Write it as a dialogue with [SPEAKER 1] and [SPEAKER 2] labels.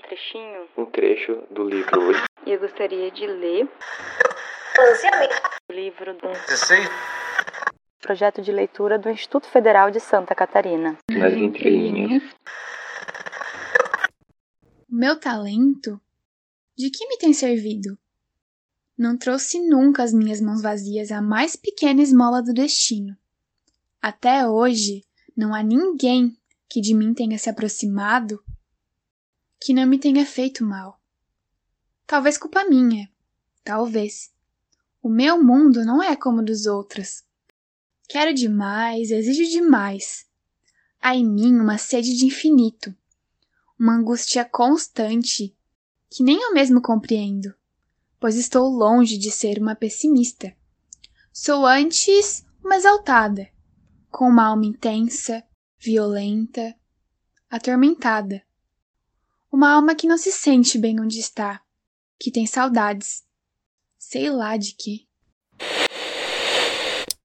[SPEAKER 1] trechinho,
[SPEAKER 2] um trecho do livro
[SPEAKER 1] e eu gostaria de ler o livro do projeto de leitura do Instituto Federal de Santa Catarina.
[SPEAKER 2] Nas entrelinhas.
[SPEAKER 3] O meu talento? De que me tem servido? Não trouxe nunca as minhas mãos vazias a mais pequena esmola do destino. Até hoje, não há ninguém que de mim tenha se aproximado que não me tenha feito mal. Talvez culpa minha, talvez. O meu mundo não é como o dos outros. Quero demais, exijo demais. Há em mim uma sede de infinito, uma angústia constante que nem eu mesmo compreendo, pois estou longe de ser uma pessimista. Sou antes uma exaltada, com uma alma intensa, violenta, atormentada. Uma alma que não se sente bem onde está, que tem saudades. Sei lá de que.